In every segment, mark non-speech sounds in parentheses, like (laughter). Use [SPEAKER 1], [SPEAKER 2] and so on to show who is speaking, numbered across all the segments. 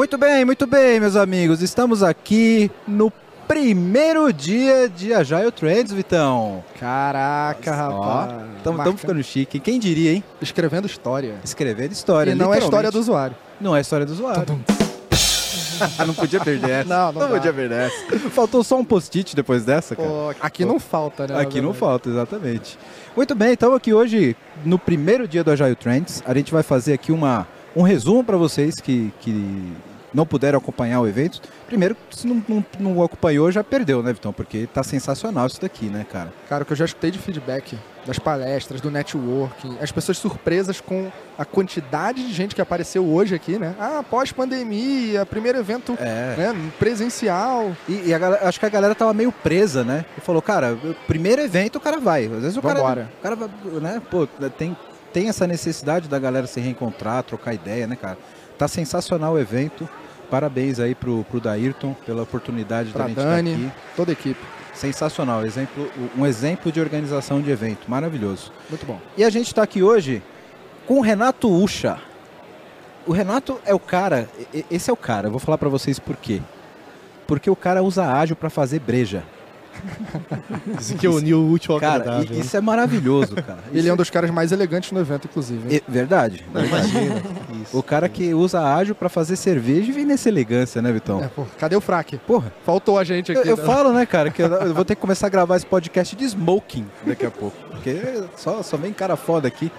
[SPEAKER 1] Muito bem, muito bem, meus amigos. Estamos aqui no primeiro dia de Agile Trends, Vitão.
[SPEAKER 2] Caraca, rapaz.
[SPEAKER 1] Estamos ficando chique. Quem diria, hein?
[SPEAKER 2] Escrevendo história.
[SPEAKER 1] Escrevendo história.
[SPEAKER 2] E não é história do usuário.
[SPEAKER 1] Não é história do usuário. (laughs) não podia perder essa.
[SPEAKER 2] Não, não,
[SPEAKER 1] não podia perder essa. Faltou só um post-it depois dessa, cara.
[SPEAKER 2] Pô, aqui não falta, né?
[SPEAKER 1] Aqui não falta, exatamente. Muito bem, então aqui hoje, no primeiro dia do Agile Trends, a gente vai fazer aqui uma, um resumo para vocês que, que não puderam acompanhar o evento. Primeiro, se não, não, não acompanhou, já perdeu, né, Vitão? Porque tá sensacional isso daqui, né, cara?
[SPEAKER 2] Cara, o que eu já escutei de feedback das palestras, do networking, as pessoas surpresas com a quantidade de gente que apareceu hoje aqui, né? Ah, pós-pandemia, primeiro evento
[SPEAKER 1] É.
[SPEAKER 2] né, presencial.
[SPEAKER 1] E, e galera- acho que a galera tava meio presa, né? E falou, cara, primeiro evento o cara vai. Às vezes o cara,
[SPEAKER 2] Vambora.
[SPEAKER 1] o cara vai, né? Pô, tem, tem essa necessidade da galera se reencontrar, trocar ideia, né, cara? Tá sensacional o evento. Parabéns aí pro, pro Dairton pela oportunidade
[SPEAKER 2] Pra
[SPEAKER 1] da gente
[SPEAKER 2] Dani.
[SPEAKER 1] estar aqui.
[SPEAKER 2] Toda a equipe.
[SPEAKER 1] Sensacional, exemplo, um exemplo de organização de evento, maravilhoso.
[SPEAKER 2] Muito bom.
[SPEAKER 1] E a gente está aqui hoje com o Renato Ucha. O Renato é o cara, esse é o cara, eu vou falar para vocês por quê. Porque o cara usa ágil para fazer breja.
[SPEAKER 3] Dizem que uniu o útil ao
[SPEAKER 1] Cara,
[SPEAKER 3] agradável.
[SPEAKER 1] e- isso é maravilhoso, cara.
[SPEAKER 2] Ele
[SPEAKER 1] Isso
[SPEAKER 2] é um dos caras mais elegantes no evento, inclusive.
[SPEAKER 1] é verdade.
[SPEAKER 3] Não, imagina.
[SPEAKER 1] O cara que usa ágil para fazer cerveja e vem nessa elegância, né, Vitão?
[SPEAKER 2] É, pô, cadê o fraque?
[SPEAKER 1] Porra,
[SPEAKER 2] Faltou a gente
[SPEAKER 1] eu,
[SPEAKER 2] aqui.
[SPEAKER 1] eu
[SPEAKER 2] né?
[SPEAKER 1] falo, né, cara, que eu, (laughs) eu vou ter que começar a gravar esse podcast de smoking daqui a pouco. Porque só, só vem cara foda aqui.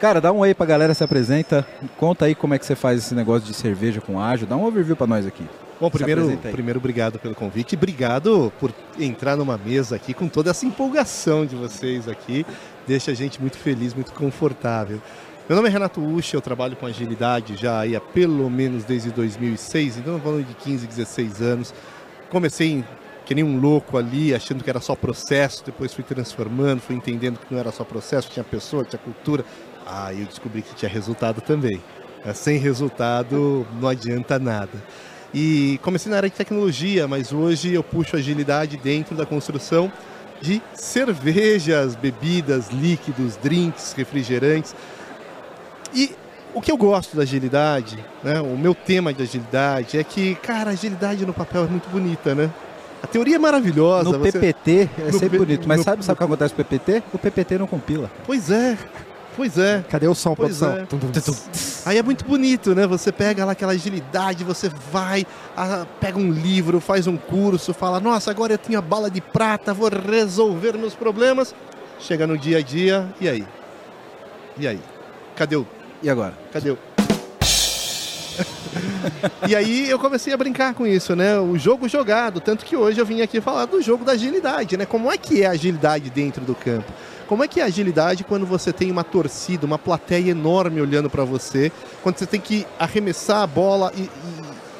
[SPEAKER 1] Cara, dá um oi pra galera, se apresenta. Conta aí como é que você faz esse negócio de cerveja com ágil. Dá um overview pra nós aqui.
[SPEAKER 3] Bom, primeiro,
[SPEAKER 1] aí.
[SPEAKER 3] primeiro, obrigado pelo convite. Obrigado por entrar numa mesa aqui com toda essa empolgação de vocês aqui. Deixa a gente muito feliz, muito confortável. Meu nome é Renato Ucha, eu trabalho com agilidade já há pelo menos desde 2006, então falando de 15, 16 anos. Comecei que nem um louco ali, achando que era só processo, depois fui transformando, fui entendendo que não era só processo, tinha pessoa, tinha cultura. Ah, eu descobri que tinha resultado também. É, Sem resultado não adianta nada. E comecei na área de tecnologia, mas hoje eu puxo agilidade dentro da construção de cervejas, bebidas, líquidos, drinks, refrigerantes. E o que eu gosto da agilidade, né, o meu tema de agilidade é que, cara, a agilidade no papel é muito bonita, né? A teoria é maravilhosa.
[SPEAKER 1] No
[SPEAKER 3] você-
[SPEAKER 1] PPT é
[SPEAKER 3] no
[SPEAKER 1] sempre
[SPEAKER 3] P-
[SPEAKER 1] bonito, mas
[SPEAKER 3] no-
[SPEAKER 1] sabe, sabe o que acontece com o PPT? O PPT não compila.
[SPEAKER 3] Pois é, pois é.
[SPEAKER 2] Cadê o som,
[SPEAKER 3] Pois
[SPEAKER 2] produção?
[SPEAKER 3] é.
[SPEAKER 2] Tum, tum, tum.
[SPEAKER 3] Aí é muito bonito, né? Você pega lá aquela agilidade, você vai, ah, pega um livro, faz um curso, fala, nossa, agora eu tenho a bala de prata, vou resolver meus problemas. Chega no dia a dia, e aí? E aí? Cadê o.
[SPEAKER 1] E agora?
[SPEAKER 3] Cadê o. (laughs) e aí eu comecei a brincar com isso, né? O jogo jogado, tanto que hoje eu vim aqui falar do jogo da agilidade, né? Como é que é a agilidade dentro do campo? Como é que é a agilidade quando você tem uma torcida, uma plateia enorme olhando para você, quando você tem que arremessar a bola e, e-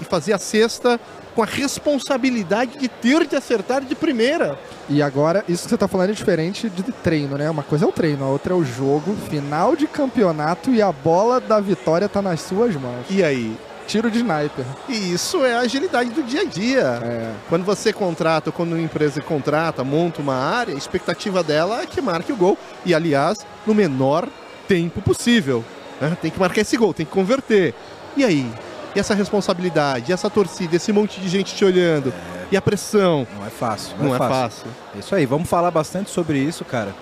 [SPEAKER 3] e fazer a cesta com a responsabilidade de ter de acertar de primeira?
[SPEAKER 2] E agora, isso que você tá falando é diferente de treino, né? Uma coisa é o treino, a outra é o jogo, final de campeonato e a bola da vitória tá nas suas mãos.
[SPEAKER 3] E aí?
[SPEAKER 2] Tiro de sniper.
[SPEAKER 3] E isso é a agilidade do dia a dia.
[SPEAKER 2] É.
[SPEAKER 3] Quando você contrata, quando uma empresa contrata, monta uma área, a expectativa dela é que marque o gol. E, aliás, no menor tempo possível. né? Tem que marcar esse gol, tem que converter. E aí? E essa responsabilidade, e essa torcida, esse monte de gente te olhando, e a pressão?
[SPEAKER 1] Não é fácil.
[SPEAKER 3] Não, é fácil.
[SPEAKER 1] É Isso aí, vamos falar bastante sobre isso, cara.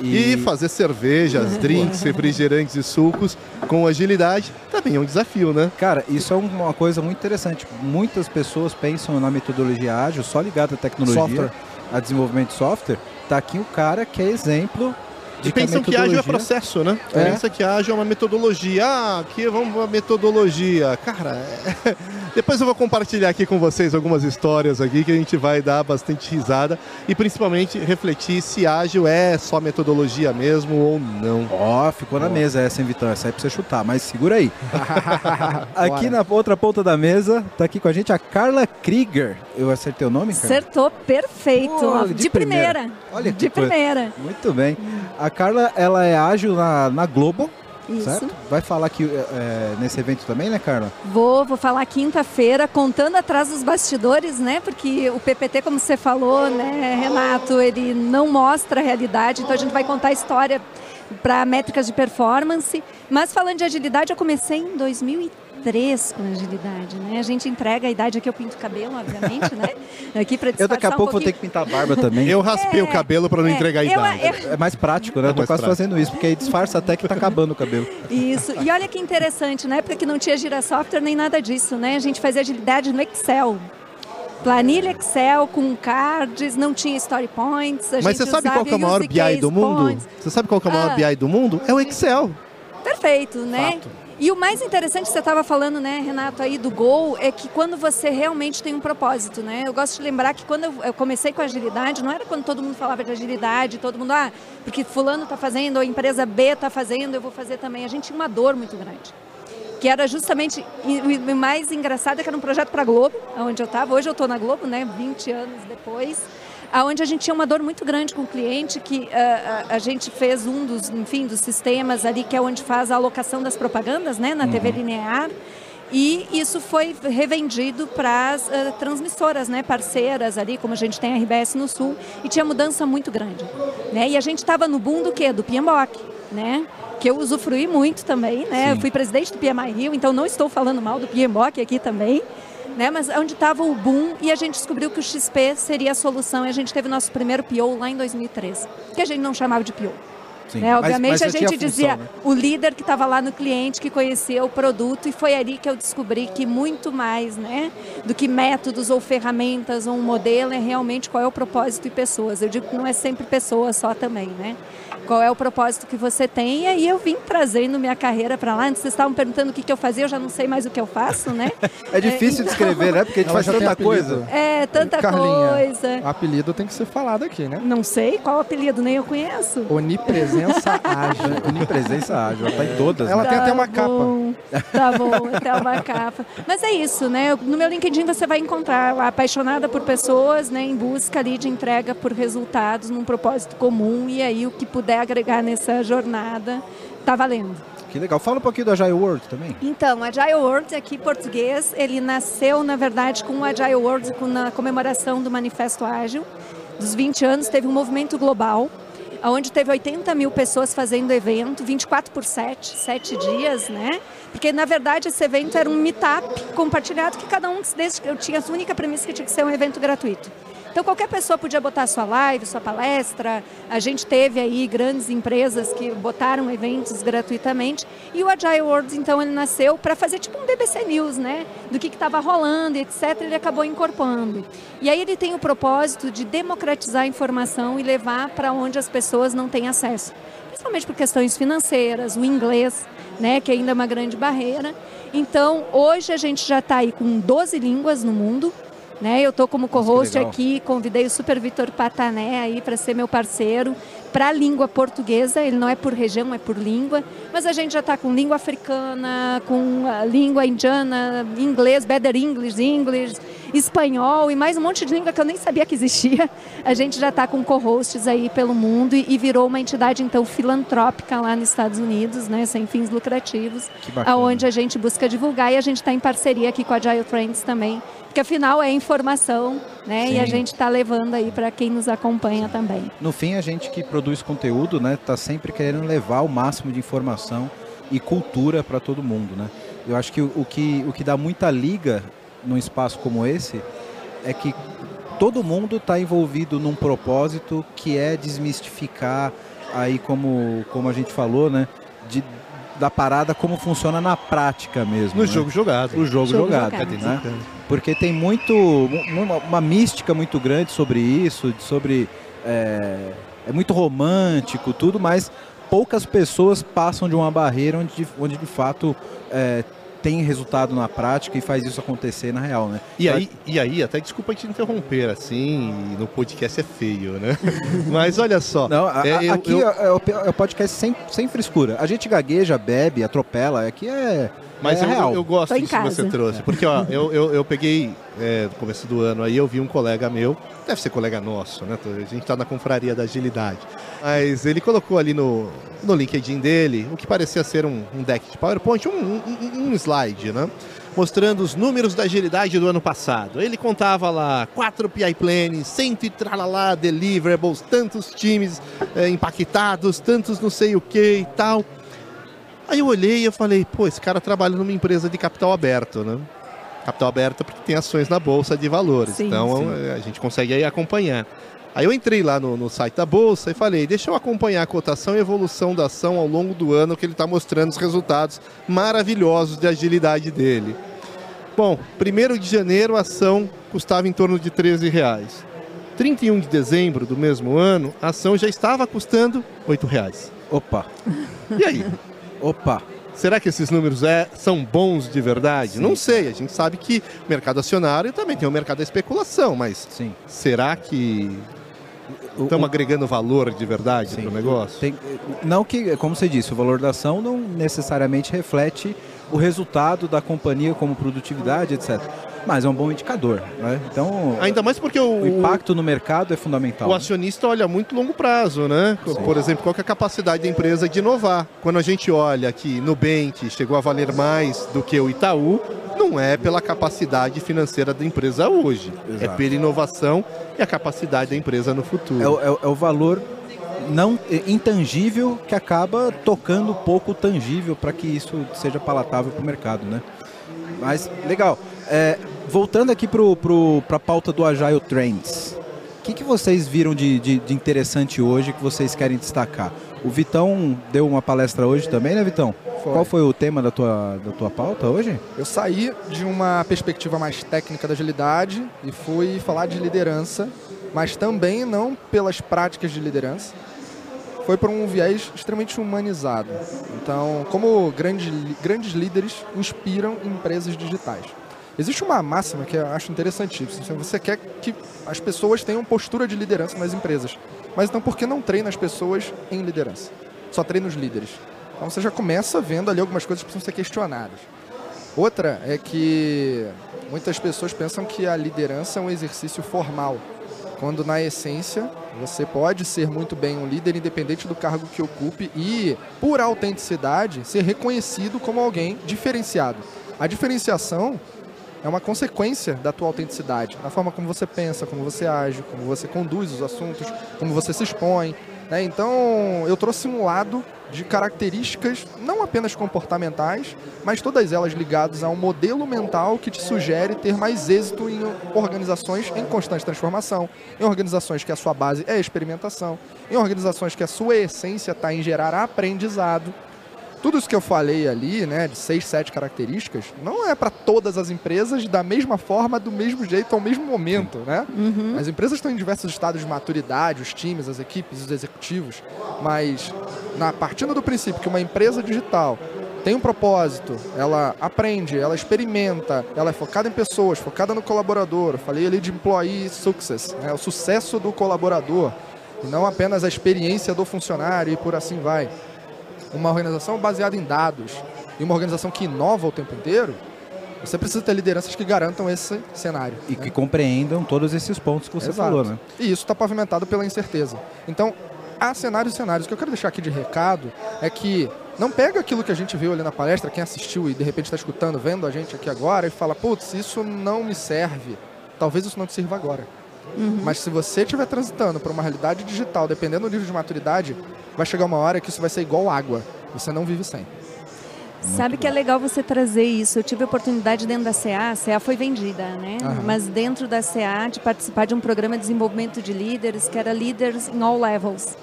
[SPEAKER 3] E... fazer cervejas, (laughs) drinks, refrigerantes e sucos com agilidade também é um desafio, né?
[SPEAKER 1] Cara, isso é uma coisa muito interessante. Muitas pessoas pensam na metodologia ágil só ligada à tecnologia,
[SPEAKER 2] Software.
[SPEAKER 1] a desenvolvimento de software. Tá aqui o cara que é exemplo de
[SPEAKER 3] E pensam que ágil é processo, né?
[SPEAKER 1] É.
[SPEAKER 3] Pensa que ágil é uma metodologia. Ah, aqui vamos uma metodologia. Cara, é- (laughs) depois eu vou compartilhar aqui com vocês algumas histórias aqui que a gente vai dar bastante risada e principalmente refletir se ágil é só metodologia mesmo ou não.
[SPEAKER 1] Ó, ficou na mesa essa, hein, Vitão? Essa aí é pra você chutar, mas segura aí. (laughs) aqui na outra ponta da mesa, tá aqui com a gente a Carla Krieger. Eu acertei o nome, Carla?
[SPEAKER 4] Acertou perfeito.
[SPEAKER 1] Pô,
[SPEAKER 4] de,
[SPEAKER 1] de
[SPEAKER 4] primeira.
[SPEAKER 1] primeira. Olha que
[SPEAKER 4] de
[SPEAKER 1] coisa.
[SPEAKER 4] primeira.
[SPEAKER 1] Muito bem. A Carla, ela é ágil na, na Globo,
[SPEAKER 4] Isso.
[SPEAKER 1] certo? Vai falar aqui é, nesse evento também, né, Carla?
[SPEAKER 4] Vou, vou falar quinta-feira, contando atrás dos bastidores, né? Porque o PPT, como você falou, né, Renato, ele não mostra a realidade, então a gente vai contar a história para métricas de performance. Mas falando de agilidade, eu comecei em 2003 com agilidade, né? A gente entrega a idade aqui, eu pinto o cabelo, obviamente, né? (laughs) Aqui para
[SPEAKER 1] Eu daqui a
[SPEAKER 4] um
[SPEAKER 1] pouco vou
[SPEAKER 4] pouquinho.
[SPEAKER 1] ter que pintar a barba também. (laughs)
[SPEAKER 3] Eu raspei
[SPEAKER 4] É,
[SPEAKER 3] o cabelo para não
[SPEAKER 4] é,
[SPEAKER 3] entregar a
[SPEAKER 4] eu-
[SPEAKER 3] idade.
[SPEAKER 4] eu-
[SPEAKER 1] É mais prático, né?
[SPEAKER 3] É
[SPEAKER 1] Eu tô quase
[SPEAKER 3] prático.
[SPEAKER 1] fazendo isso, porque aí disfarça até que tá acabando o cabelo. (laughs)
[SPEAKER 4] Isso. E olha que interessante, na época que não tinha gira software nem nada disso, né? A gente fazia agilidade no Excel. Planilha Excel com cards, não tinha story points. a
[SPEAKER 3] Mas
[SPEAKER 4] gente
[SPEAKER 3] você sabe qual é o maior BI do mundo?
[SPEAKER 4] points.
[SPEAKER 3] Você sabe qual que é o maior
[SPEAKER 4] Ah.
[SPEAKER 3] BI do mundo? É o Excel.
[SPEAKER 4] Perfeito, né?
[SPEAKER 3] Fato.
[SPEAKER 4] E o mais interessante que você estava falando, né, Renato, aí do Gol, é que quando você realmente tem um propósito, né? Eu gosto de lembrar que quando eu- comecei com agilidade, não era quando todo mundo falava de agilidade, todo mundo, ah, porque fulano está fazendo, a empresa B está fazendo, eu vou fazer também. A gente tinha uma dor muito grande. Que era justamente, o mais engraçado é que era um projeto para a Globo, onde eu estava. Hoje eu estou na Globo, né, 20 anos depois aonde a gente tinha uma dor muito grande com o cliente, que ah, a, a gente fez um dos, enfim, dos sistemas ali, que é onde faz a alocação das propagandas, né, na TV linear. E isso foi revendido para as ah, transmissoras, né, parceiras ali, como a gente tem a RBS no Sul, e tinha mudança muito grande. Né? E a gente estava no boom do quê? Do PMBOK, né? Que eu usufruí muito também, né? Eu fui presidente do PMI Rio, então não estou falando mal do PMBOK aqui também né? Mas onde estava o boom e a gente descobriu que o XP seria a solução e a gente teve nosso primeiro PO lá em 2013, que a gente não chamava de PO.
[SPEAKER 1] Sim.
[SPEAKER 4] Né?
[SPEAKER 1] Mas-
[SPEAKER 4] Obviamente
[SPEAKER 1] mas
[SPEAKER 4] a
[SPEAKER 1] já tinha
[SPEAKER 4] gente
[SPEAKER 1] função,
[SPEAKER 4] dizia
[SPEAKER 1] né?
[SPEAKER 4] o líder que estava lá no cliente, que conhecia o produto e foi ali que eu descobri que muito mais né, do que métodos ou ferramentas ou um modelo é realmente qual é o propósito e pessoas. Eu digo que não é sempre pessoas só também, né? Qual é o propósito que você tem? E aí eu vim trazendo minha carreira para lá. Antes vocês estavam perguntando o que, que eu fazia, eu já não sei mais o que eu faço, né? (laughs)
[SPEAKER 1] É difícil
[SPEAKER 4] então-
[SPEAKER 1] descrever, né? Porque a gente
[SPEAKER 2] Ela
[SPEAKER 1] faz tanta coisa.
[SPEAKER 4] É, tanta
[SPEAKER 2] Carlinha,
[SPEAKER 4] coisa.
[SPEAKER 2] O apelido tem que ser falado aqui, né?
[SPEAKER 4] Não sei qual apelido, nem eu conheço.
[SPEAKER 2] Onipresença (laughs) ágil.
[SPEAKER 1] Onipresença ágil, ela tá em todas.
[SPEAKER 2] Ela
[SPEAKER 1] né?
[SPEAKER 2] tem até uma
[SPEAKER 4] bom, Tá bom, (laughs) até uma capa. Mas é isso, né? No meu LinkedIn você vai encontrar apaixonada por pessoas, né? Em busca ali de entrega por resultados num propósito comum. E aí o que puder agregar nessa jornada tá valendo.
[SPEAKER 1] Que legal. Fala um pouquinho do Agile World também.
[SPEAKER 4] Então, Agile World, aqui em português, ele nasceu, na verdade, com o Agile World, com na comemoração do Manifesto Ágil. Dos 20 anos, teve um movimento global, onde teve 80 mil pessoas fazendo evento, 24 por 7, 7 dias, né? Porque, na verdade, esse evento era um meetup compartilhado que cada um, desde que eu tinha a única premissa que tinha que ser um evento gratuito. Então qualquer pessoa podia botar sua live, sua palestra. A gente teve aí grandes empresas que botaram eventos gratuitamente. E o Agile World, então, ele nasceu para fazer tipo um BBC News, né? Do que estava rolando, etc. Ele acabou incorporando. E aí ele tem o propósito de democratizar a informação e levar para onde as pessoas não têm acesso. Principalmente por questões financeiras, o inglês, né? Que ainda é uma grande barreira. Então, hoje a gente já está aí com 12 línguas no mundo. Né? Eu estou como co-host aqui, convidei o Super Vitor Patané aí para ser meu parceiro para a língua portuguesa. Ele não é por região, é por língua. Mas a gente já está com língua africana, com língua indiana, inglês, Better English, English, espanhol e mais um monte de língua que eu nem sabia que existia. A gente já está com co-hosts aí pelo mundo e, e virou uma entidade então filantrópica lá nos Estados Unidos, né, sem fins lucrativos, aonde a gente busca divulgar e a gente está em parceria aqui com a Agile Trends também, porque afinal é informação, né, e a
[SPEAKER 1] Sim.
[SPEAKER 4] gente está levando aí para quem nos acompanha também.
[SPEAKER 1] No fim, a gente que produz conteúdo, né, tá sempre querendo levar o máximo de informação e cultura para todo mundo, né? Eu acho que o, o que o que dá muita liga num espaço como esse é que todo mundo está envolvido num propósito que é desmistificar aí como como a gente falou, né, de, da parada como funciona na prática mesmo.
[SPEAKER 3] No
[SPEAKER 1] né?
[SPEAKER 3] jogo jogado.
[SPEAKER 1] o jogo,
[SPEAKER 4] Jogo
[SPEAKER 1] jogado,
[SPEAKER 4] jogado.
[SPEAKER 1] né? Porque tem muito uma, uma mística muito grande sobre isso, sobre é, é muito romântico tudo, mas poucas pessoas passam de uma barreira onde, de- onde de fato é, tem resultado na prática e faz isso acontecer na real, né?
[SPEAKER 3] E aí, e aí, até desculpa te interromper, assim, no podcast é feio, né? (laughs) Mas olha só.
[SPEAKER 1] Não, a-
[SPEAKER 3] é, eu-
[SPEAKER 1] aqui
[SPEAKER 3] eu-
[SPEAKER 1] É, o, é o podcast sem, sem frescura. A gente gagueja, bebe, atropela. Aqui é,
[SPEAKER 3] Mas
[SPEAKER 1] é
[SPEAKER 3] eu,
[SPEAKER 1] real.
[SPEAKER 3] eu gosto
[SPEAKER 4] Tô em
[SPEAKER 3] disso que você trouxe. Porque, ó, eu, eu, eu peguei é, no começo do ano aí, eu vi um colega meu, deve ser colega nosso, né? A gente tá na confraria da agilidade. Mas ele colocou ali no, no LinkedIn dele o que parecia ser um, um deck de PowerPoint, um, um, um- um slide, né? mostrando os números da agilidade do ano passado. Ele contava lá quatro PI planes, cento e tralalá deliverables, tantos times é, impactados, tantos não sei o que e tal. Aí eu olhei e eu falei, pô, esse cara trabalha numa empresa de capital aberto, né? Capital aberto porque tem ações na bolsa de valores.
[SPEAKER 4] Sim,
[SPEAKER 3] então
[SPEAKER 1] sim.
[SPEAKER 3] a gente consegue aí acompanhar. Aí eu entrei lá no, no site da bolsa e falei, deixa eu acompanhar a cotação e evolução da ação ao longo do ano que ele está mostrando os resultados maravilhosos de agilidade dele. Bom, 1 de janeiro a ação custava em torno de 13 reais. 31 de dezembro do mesmo ano, a ação já estava custando 8 reais.
[SPEAKER 1] Opa,
[SPEAKER 3] E aí?
[SPEAKER 1] Opa.
[SPEAKER 3] Será que esses números é, são bons de verdade?
[SPEAKER 1] Sim.
[SPEAKER 3] Não sei. A gente sabe que o mercado acionário também tem o mercado da especulação, mas
[SPEAKER 1] Sim.
[SPEAKER 3] será que estamos agregando valor de verdade para o negócio?
[SPEAKER 1] Tem- não que, como você disse, o valor da ação não necessariamente reflete o resultado da companhia como produtividade, etc. Mas é um bom indicador. Né? Então,
[SPEAKER 3] Ainda mais porque o,
[SPEAKER 1] o impacto no mercado é fundamental.
[SPEAKER 3] o acionista olha muito longo prazo, né? Por exemplo, qual que é a capacidade da empresa de inovar? Quando a gente olha que Nubank chegou a valer mais do que o Itaú, não é pela capacidade financeira da empresa hoje.
[SPEAKER 1] Exato.
[SPEAKER 3] É pela inovação e a capacidade da empresa no futuro.
[SPEAKER 1] É, o- é o- é o valor não é, intangível que acaba tocando pouco tangível para que isso seja palatável para o mercado, né? Mas legal. É, voltando aqui para a pauta do Agile Trends, o que, que vocês viram de, de- de interessante hoje que vocês querem destacar? O Vitão deu uma palestra hoje também, né, Vitão?
[SPEAKER 2] Foi.
[SPEAKER 1] Qual foi o tema da tua, da tua pauta hoje?
[SPEAKER 2] Eu saí de uma perspectiva mais técnica da agilidade e fui falar de liderança, mas também não pelas práticas de liderança. Foi por um viés extremamente humanizado. Então, como grandes, grandes líderes inspiram empresas digitais. Existe uma máxima que eu acho interessantíssima. Se Você quer que as pessoas tenham postura de liderança nas empresas. Mas então por que não treina as pessoas em liderança? Só treina os líderes. Então você já começa vendo ali algumas coisas que precisam ser questionadas. Outra é que muitas pessoas pensam que a liderança é um exercício formal, quando na essência você pode ser muito bem um líder independente do cargo que ocupe e, por autenticidade, ser reconhecido como alguém diferenciado. A diferenciação é uma consequência da tua autenticidade, na forma como você pensa, como você age, como você conduz os assuntos, como você se expõe. né? Então, eu trouxe um lado de características não apenas comportamentais, mas todas elas ligadas a um modelo mental que te sugere ter mais êxito em organizações em constante transformação, em organizações que a sua base é experimentação, em organizações que a sua essência está em gerar aprendizado. Tudo isso que eu falei ali, né, de seis, sete características, não é para todas as empresas da mesma forma, do mesmo jeito, ao mesmo momento, né?
[SPEAKER 4] Uhum.
[SPEAKER 2] As empresas estão em diversos estados de maturidade, os times, as equipes, os executivos, mas na partindo do princípio que uma empresa digital tem um propósito, ela aprende, ela experimenta, ela é focada em pessoas, focada no colaborador. Eu falei ali de employee success, né, o sucesso do colaborador, e não apenas a experiência do funcionário e por assim vai. Uma organização baseada em dados e uma organização que inova o tempo inteiro, você precisa ter lideranças que garantam esse cenário.
[SPEAKER 1] E
[SPEAKER 2] né?
[SPEAKER 1] que compreendam todos esses pontos que você
[SPEAKER 2] Exato.
[SPEAKER 1] falou, né?
[SPEAKER 2] E isso está pavimentado pela incerteza. Então, há cenários e cenários. O que eu quero deixar aqui de recado é que não pega aquilo que a gente viu ali na palestra, quem assistiu e de repente está escutando, vendo a gente aqui agora, e fala, putz, isso não me serve. Talvez isso não te sirva agora. Mas se você estiver transitando para uma realidade digital, dependendo do nível de maturidade, vai chegar uma hora que isso vai ser igual água. Você não vive sem.
[SPEAKER 4] Sabe que é legal você trazer isso. Eu tive a oportunidade dentro da CA, a CA foi vendida, né?
[SPEAKER 2] Aham.
[SPEAKER 4] Mas dentro da CA de participar de um programa de desenvolvimento de líderes, que era Leaders in All Levels.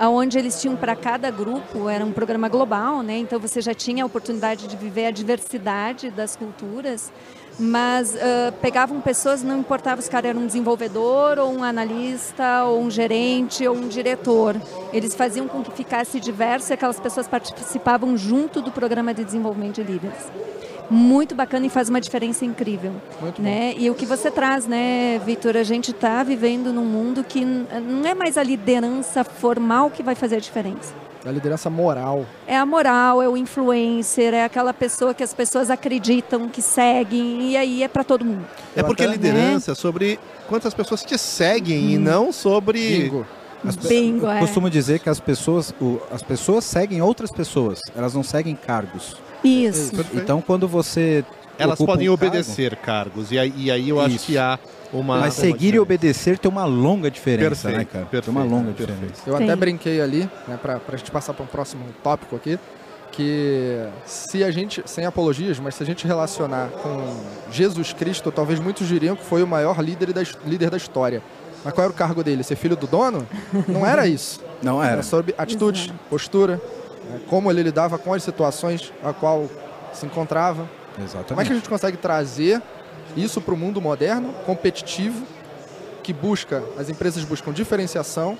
[SPEAKER 4] Onde eles tinham para cada grupo, era um programa global, né? Então você já tinha a oportunidade de viver a diversidade das culturas, mas ah, pegavam pessoas, não importava se o cara era um desenvolvedor, ou um analista, ou um gerente, ou um diretor. Eles faziam com que ficasse diverso e aquelas pessoas participavam junto do programa de desenvolvimento de líderes. Muito bacana e faz uma diferença incrível.
[SPEAKER 2] Muito
[SPEAKER 4] né? E o que você traz, né, Vitor? A gente está vivendo num mundo que não é mais a liderança formal que vai fazer a diferença.
[SPEAKER 2] A liderança moral.
[SPEAKER 4] É a moral, é o influencer, é aquela pessoa que as pessoas acreditam, que seguem, e aí é para todo mundo.
[SPEAKER 3] É porque
[SPEAKER 2] até-
[SPEAKER 3] liderança é sobre quantas pessoas te seguem e não sobre.
[SPEAKER 2] Bingo.
[SPEAKER 1] As pe-
[SPEAKER 4] Bingo,
[SPEAKER 1] eu
[SPEAKER 4] é.
[SPEAKER 1] costumo dizer que as pessoas, o- as pessoas seguem outras pessoas, elas não seguem cargos.
[SPEAKER 4] Isso.
[SPEAKER 3] Perfeito.
[SPEAKER 1] Então, quando você
[SPEAKER 3] Elas podem
[SPEAKER 1] um
[SPEAKER 3] obedecer cargos. E aí, e aí eu acho
[SPEAKER 1] Isso.
[SPEAKER 3] que há uma.
[SPEAKER 1] Mas
[SPEAKER 3] uma
[SPEAKER 1] seguir e obedecer tem uma longa diferença,
[SPEAKER 3] Perfeito,
[SPEAKER 1] né, cara?
[SPEAKER 3] perfeito,
[SPEAKER 1] tem uma longa
[SPEAKER 3] perfeito.
[SPEAKER 1] diferença.
[SPEAKER 2] Eu
[SPEAKER 4] Tem.
[SPEAKER 2] até brinquei ali, né, pra, pra gente passar para um próximo tópico aqui, que se a gente, sem apologias, mas se a gente relacionar com Jesus Cristo, talvez muitos diriam que foi o maior líder da, líder da história. Mas qual era o cargo dele? Ser filho do dono? Não era isso.
[SPEAKER 1] Não
[SPEAKER 2] Era
[SPEAKER 1] era.
[SPEAKER 2] sobre atitude, postura, né, como ele lidava com as situações a qual se encontrava. Como é que a
[SPEAKER 1] Exatamente.
[SPEAKER 2] gente consegue trazer isso para o mundo moderno, competitivo, que busca, as empresas buscam diferenciação,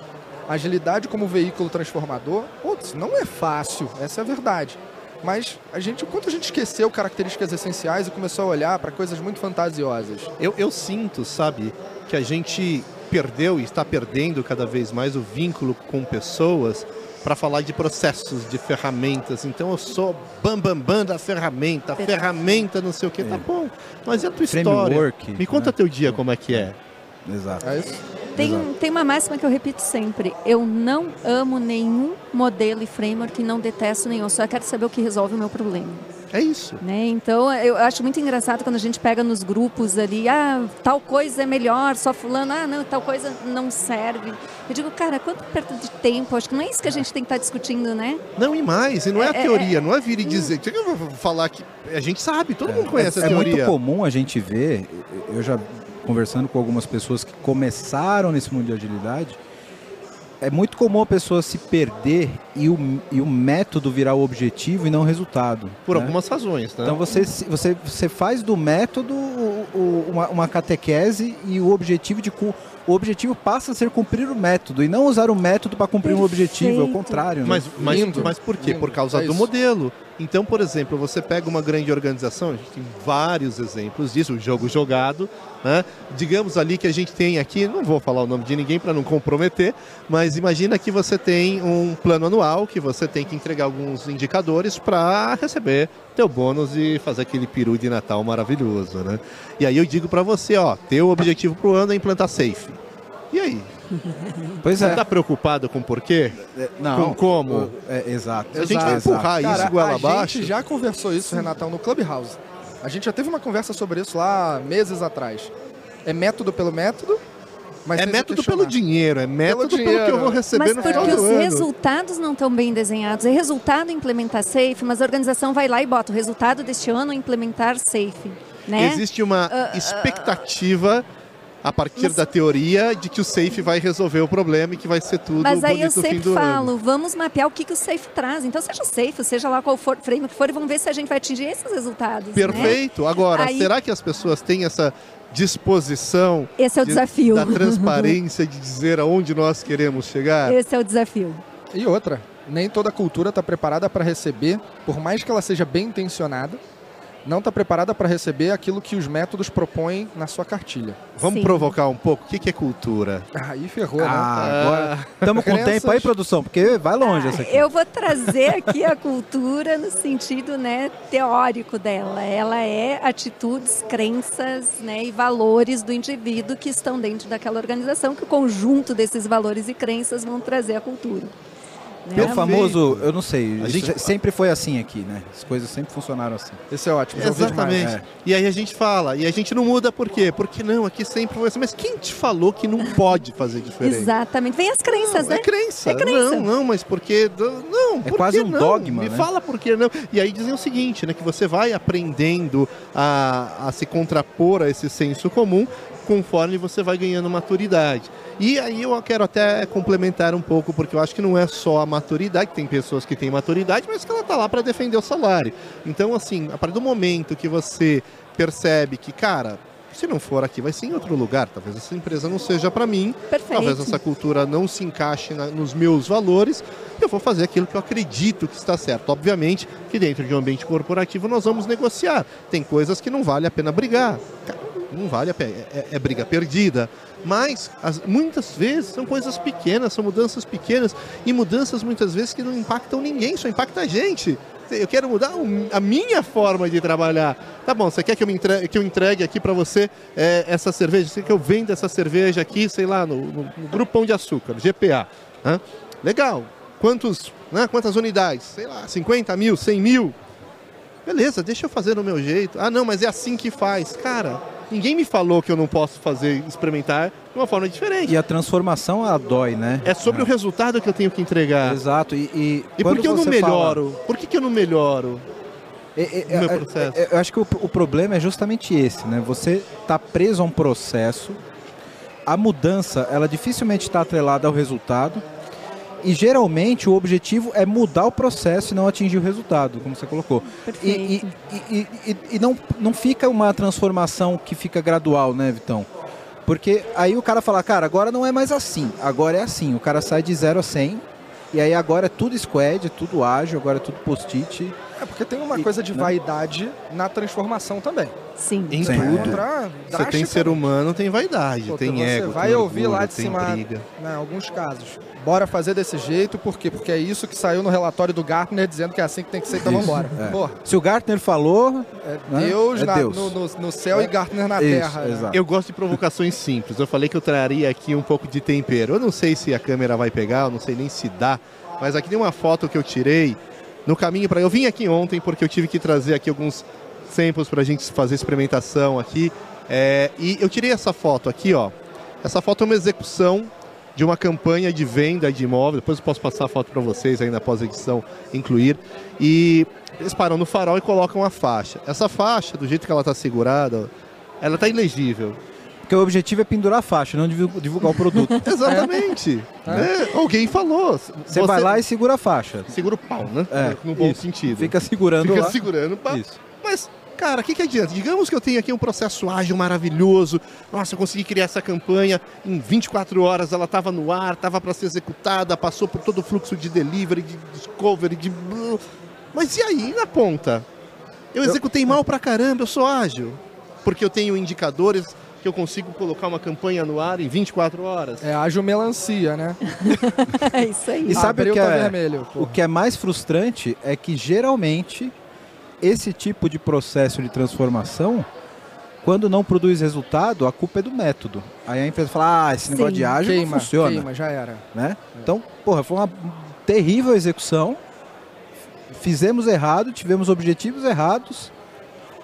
[SPEAKER 2] agilidade como veículo transformador? Putz, não é fácil, essa é a verdade. Mas a gente, quanto a gente esqueceu características essenciais e começou a olhar para coisas muito fantasiosas.
[SPEAKER 3] Eu, eu sinto, sabe, que a gente perdeu e está perdendo cada vez mais o vínculo com pessoas para falar de processos, de ferramentas. Então eu sou bam bam bam da ferramenta, ferramenta não sei o que, tá
[SPEAKER 1] É.
[SPEAKER 3] bom. Mas e a tua história?
[SPEAKER 1] Framework.
[SPEAKER 3] Me conta
[SPEAKER 1] né?
[SPEAKER 3] teu dia como é que é.
[SPEAKER 1] Exato.
[SPEAKER 2] É isso?
[SPEAKER 4] Tem,
[SPEAKER 1] Exato.
[SPEAKER 4] tem uma máxima que eu repito sempre. Eu não amo nenhum modelo e framework e não detesto nenhum. Só quero saber o que resolve o meu problema.
[SPEAKER 3] É isso.
[SPEAKER 4] Né? Então, eu acho muito engraçado quando a gente pega nos grupos ali, ah, tal coisa é melhor, só fulano, ah, não, tal coisa não serve. Eu digo, cara, quanto perda de tempo? Acho que não é isso que a gente tem que estar discutindo, né?
[SPEAKER 3] Não, e mais, e não é a
[SPEAKER 4] É, é,
[SPEAKER 3] teoria, não é vir e dizer. que eu vou falar que. A gente sabe, todo mundo conhece
[SPEAKER 1] é,
[SPEAKER 3] a
[SPEAKER 1] é
[SPEAKER 3] teoria.
[SPEAKER 1] muito comum a gente ver, eu já conversando com algumas pessoas que começaram nesse mundo de agilidade, é muito comum a pessoa se perder e o, e o método virar o objetivo e não o resultado.
[SPEAKER 3] Por
[SPEAKER 1] né?
[SPEAKER 3] algumas razões, né?
[SPEAKER 1] Então você, se- você, você faz do método o- o- uma, uma catequese e o objetivo de o objetivo passa a ser cumprir o método e não usar o método para cumprir um objetivo, é o contrário. né?
[SPEAKER 3] Mas, mas, mas por quê?
[SPEAKER 2] Lindo.
[SPEAKER 3] Por causa
[SPEAKER 2] É
[SPEAKER 3] do modelo. Então, por exemplo, você pega uma grande organização, a gente tem vários exemplos disso, o jogo jogado, né? Digamos ali que a gente tem aqui, não vou falar o nome de ninguém para não comprometer, mas imagina que você tem um plano anual, que você tem que entregar alguns indicadores para receber teu bônus e fazer aquele peru de Natal maravilhoso, né? E aí eu digo para você, ó, teu objetivo pro ano é implantar safe. E aí? (laughs)
[SPEAKER 1] Pois
[SPEAKER 3] Você
[SPEAKER 1] é.
[SPEAKER 3] tá preocupado com por quê?
[SPEAKER 1] Não,
[SPEAKER 3] com como?
[SPEAKER 1] É, exato.
[SPEAKER 3] A gente vai
[SPEAKER 1] Exato.
[SPEAKER 3] empurrar isso
[SPEAKER 2] Cara,
[SPEAKER 3] goela
[SPEAKER 2] a
[SPEAKER 3] abaixo.
[SPEAKER 2] gente já conversou isso, Renatão, no Clubhouse. A gente já teve uma conversa sobre isso lá meses atrás. É método pelo método, mas
[SPEAKER 3] É método
[SPEAKER 2] questionar.
[SPEAKER 3] pelo dinheiro, é método pelo,
[SPEAKER 2] dinheiro.
[SPEAKER 3] que eu vou receber
[SPEAKER 4] Mas
[SPEAKER 3] no
[SPEAKER 4] porque
[SPEAKER 3] final do
[SPEAKER 4] os
[SPEAKER 3] ano.
[SPEAKER 4] resultados não estão bem desenhados. É resultado implementar safe, mas a organização vai lá e bota o resultado deste ano é implementar safe. Né?
[SPEAKER 3] Existe uma
[SPEAKER 4] ah,
[SPEAKER 3] expectativa a partir
[SPEAKER 4] Mas-
[SPEAKER 3] da teoria de que o safe vai resolver o problema e que vai ser tudo
[SPEAKER 4] Mas aí eu sempre falo,
[SPEAKER 3] ano.
[SPEAKER 4] vamos mapear o que, que o safe traz. Então, seja o safe, seja lá qual for frame que for, e vamos ver se a gente vai atingir esses resultados. né?
[SPEAKER 3] Perfeito. Agora,
[SPEAKER 4] Aí-
[SPEAKER 3] será que as pessoas têm essa disposição
[SPEAKER 4] Esse é o
[SPEAKER 3] de-
[SPEAKER 4] desafio.
[SPEAKER 3] da transparência de dizer aonde nós queremos chegar?
[SPEAKER 4] Esse é o desafio.
[SPEAKER 2] E outra, nem toda cultura está preparada para receber, por mais que ela seja bem intencionada, não está preparada para receber aquilo que os métodos propõem na sua cartilha.
[SPEAKER 3] Vamos
[SPEAKER 4] Sim.
[SPEAKER 3] provocar um pouco? O que que é cultura?
[SPEAKER 2] Aí ferrou, né?
[SPEAKER 1] Ah, agora estamos com
[SPEAKER 2] Crenças.
[SPEAKER 1] tempo aí, produção, porque vai longe essa aqui.
[SPEAKER 4] Eu vou trazer aqui a cultura no sentido né, teórico dela. Ela é atitudes, crenças né, e valores do indivíduo que estão dentro daquela organização, que o conjunto desses valores e crenças vão trazer a cultura. Né?
[SPEAKER 1] É o famoso, eu não sei,
[SPEAKER 3] A
[SPEAKER 1] isso
[SPEAKER 3] gente-
[SPEAKER 1] sempre foi assim aqui, né? As coisas sempre funcionaram assim.
[SPEAKER 2] Esse é ótimo. demais.
[SPEAKER 3] Exatamente.
[SPEAKER 1] é.
[SPEAKER 3] E aí a gente fala, e a gente não muda por quê? Porque não, aqui sempre foi assim. Mas quem te falou que não pode fazer diferente?
[SPEAKER 4] Exatamente. Vem as crenças,
[SPEAKER 3] Não,
[SPEAKER 4] né?
[SPEAKER 3] É crença.
[SPEAKER 4] É crença.
[SPEAKER 3] Não, não, mas porque. Não,
[SPEAKER 1] É
[SPEAKER 3] por
[SPEAKER 1] quase
[SPEAKER 3] que
[SPEAKER 1] um
[SPEAKER 3] não?
[SPEAKER 1] dogma,
[SPEAKER 3] Me
[SPEAKER 1] né?
[SPEAKER 3] fala por que não. E aí dizem o seguinte, né? Que você vai aprendendo a, a se contrapor a esse senso comum conforme você vai ganhando maturidade. E aí eu quero até complementar um pouco, porque eu acho que não é só a maturidade, tem pessoas que têm maturidade, mas que ela tá lá para defender o salário. Então, assim, a partir do momento que você percebe que, cara, se não for aqui, vai ser em outro lugar, talvez essa empresa não seja para mim,
[SPEAKER 4] Perfeito.
[SPEAKER 3] talvez essa cultura não se encaixe na- nos meus valores, eu vou fazer aquilo que eu acredito que está certo. Obviamente que dentro de um ambiente corporativo nós vamos negociar. Tem coisas que não vale a pena brigar. Não vale a pena, é, é briga perdida. Mas as- muitas vezes são coisas pequenas, são mudanças pequenas e mudanças muitas vezes que não impactam ninguém, só impacta a gente. Eu quero mudar a minha forma de trabalhar. Tá bom, você quer que eu, me entre- que eu entregue aqui para você é, essa cerveja? Você quer que eu venda essa cerveja aqui, sei lá, no, no, no Grupo Pão de Açúcar, GPA? hã? Legal. Quantos, né, quantas unidades? Sei lá, 50 mil, 100 mil? Beleza, deixa eu fazer no meu jeito. Ah, não, mas é assim que faz. Cara, ninguém me falou que eu não posso fazer, experimentar de uma forma diferente.
[SPEAKER 1] E a transformação, ela dói, né?
[SPEAKER 3] É sobre o resultado que eu tenho que entregar.
[SPEAKER 1] Exato. E, e,
[SPEAKER 3] E por que eu não
[SPEAKER 1] você fala-
[SPEAKER 3] melhoro? Por que, que eu não melhoro?
[SPEAKER 1] É, é,
[SPEAKER 3] o meu
[SPEAKER 1] é,
[SPEAKER 3] processo?
[SPEAKER 1] é, eu acho que o, o problema é justamente esse, né? Você está preso a um processo, a mudança, ela dificilmente está atrelada ao resultado, e geralmente o objetivo é mudar o processo e não atingir o resultado, como você colocou. E, e, e, e- e não, não fica uma transformação que fica gradual, né, Vitão? Porque aí o cara fala, cara, agora não é mais assim, agora é assim. O cara sai de 0 a 100, e aí agora é tudo squad, é tudo ágil, agora é tudo post-it.
[SPEAKER 2] É porque tem uma
[SPEAKER 1] E-
[SPEAKER 2] coisa de
[SPEAKER 1] né?
[SPEAKER 2] vaidade na transformação também.
[SPEAKER 4] Sim.
[SPEAKER 3] Em
[SPEAKER 1] Sim.
[SPEAKER 3] tudo. Você tem ser humano, tem vaidade,
[SPEAKER 2] Pô,
[SPEAKER 3] tem
[SPEAKER 2] você
[SPEAKER 3] ego,
[SPEAKER 2] vai
[SPEAKER 3] tem
[SPEAKER 2] ouvir
[SPEAKER 3] orgulho,
[SPEAKER 2] lá de cima, né, alguns casos. Bora fazer desse jeito, por quê? Porque é isso que saiu no relatório do Gartner dizendo que é assim que tem que ser, então
[SPEAKER 1] Isso,
[SPEAKER 2] vambora.
[SPEAKER 1] é.
[SPEAKER 2] Porra,
[SPEAKER 1] Se o Gartner falou,
[SPEAKER 2] é
[SPEAKER 1] Né?
[SPEAKER 2] Deus,
[SPEAKER 1] É
[SPEAKER 2] na-
[SPEAKER 1] Deus.
[SPEAKER 2] No, no- no céu e Gartner na
[SPEAKER 1] Isso,
[SPEAKER 2] terra. né?
[SPEAKER 1] exato.
[SPEAKER 3] Eu gosto de provocações simples. Eu falei que eu traria aqui um pouco de tempero. Eu não sei se a câmera vai pegar, eu não sei nem se dá, mas aqui tem uma foto que eu tirei no caminho para. Eu vim aqui ontem porque eu tive que trazer aqui alguns samples para a gente fazer experimentação aqui. É, e eu tirei essa foto aqui, ó. Essa foto é uma execução de uma campanha de venda de imóvel. Depois eu posso passar a foto para vocês ainda após a edição incluir. E eles param no farol e colocam a faixa. Essa faixa, do jeito que ela está segurada, ela está ilegível.
[SPEAKER 1] Porque o objetivo é pendurar a faixa, não divulgar o produto. (laughs)
[SPEAKER 3] Exatamente. né? Alguém falou.
[SPEAKER 1] Você vai lá e segura a faixa.
[SPEAKER 3] segura o pau, né?
[SPEAKER 1] É,
[SPEAKER 3] no bom
[SPEAKER 1] isso.
[SPEAKER 3] sentido.
[SPEAKER 1] Fica segurando
[SPEAKER 3] Fica
[SPEAKER 1] lá.
[SPEAKER 3] segurando o pau.
[SPEAKER 1] Isso.
[SPEAKER 3] Mas, cara, o que, que adianta? Digamos que eu tenho aqui um processo ágil maravilhoso. Nossa, eu consegui criar essa campanha em 24 horas. Ela estava no ar, estava para ser executada, passou por todo o fluxo de delivery, de discovery, de. Mas e aí, na ponta? Eu executei mal pra caramba, eu sou ágil. Porque eu tenho indicadores que eu consigo colocar uma campanha no ar em 24 horas.
[SPEAKER 2] É ágil melancia, né? (laughs)
[SPEAKER 4] É isso aí.
[SPEAKER 1] E sabe o que
[SPEAKER 2] tá
[SPEAKER 1] é-
[SPEAKER 2] vermelho. pô.
[SPEAKER 1] O que é mais frustrante é que geralmente esse tipo de processo de transformação, quando não produz resultado, a culpa é do método. Aí a empresa fala, ah, esse negócio
[SPEAKER 4] Sim.
[SPEAKER 1] de ágil
[SPEAKER 2] queima,
[SPEAKER 1] não funciona.
[SPEAKER 2] queima, já era.
[SPEAKER 1] né? Então, porra, foi uma terrível execução. Fizemos errado, tivemos objetivos errados.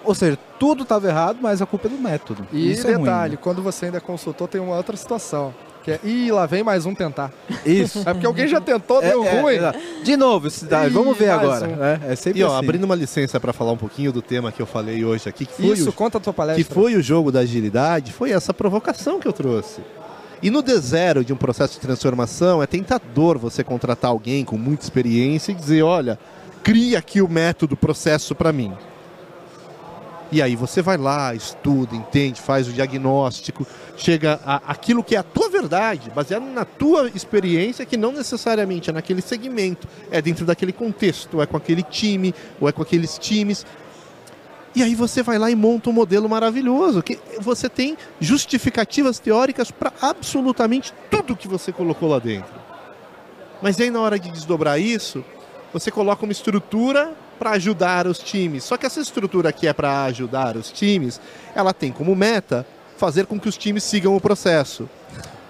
[SPEAKER 1] Ou seja, tudo estava errado, mas a culpa é do método.
[SPEAKER 2] E
[SPEAKER 1] Isso é ruim,
[SPEAKER 2] detalhe,
[SPEAKER 1] né?
[SPEAKER 2] quando você ainda é consultor, tem uma outra situação. Que é, ih, lá vem mais um tentar.
[SPEAKER 1] Isso. (laughs)
[SPEAKER 2] É porque alguém já tentou,
[SPEAKER 1] É,
[SPEAKER 2] deu
[SPEAKER 1] é,
[SPEAKER 2] ruim.
[SPEAKER 1] exato. De novo, cidade,
[SPEAKER 2] Ih,
[SPEAKER 1] vamos ver agora.
[SPEAKER 2] um.
[SPEAKER 1] né? É sempre
[SPEAKER 3] E ó,
[SPEAKER 1] assim.
[SPEAKER 3] abrindo uma licença para falar um pouquinho do tema que eu falei hoje aqui, que foi,
[SPEAKER 2] Isso,
[SPEAKER 3] o,
[SPEAKER 2] conta a tua palestra.
[SPEAKER 3] que foi o jogo da agilidade, foi essa provocação que eu trouxe. E no D0 de um processo de transformação, é tentador você contratar alguém com muita experiência e dizer, olha, cria aqui o método, processo para mim. E aí você vai lá, estuda, entende, faz o diagnóstico, chega a aquilo que é a tua verdade, baseado na tua experiência, que não necessariamente é naquele segmento, é dentro daquele contexto, é com aquele time, ou é com aqueles times. E aí você vai lá e monta um modelo maravilhoso, que você tem justificativas teóricas para absolutamente tudo que você colocou lá dentro. Mas aí na hora de desdobrar isso, você coloca uma estrutura para ajudar os times. Só que essa estrutura que é para ajudar os times, ela tem como meta fazer com que os times sigam o processo.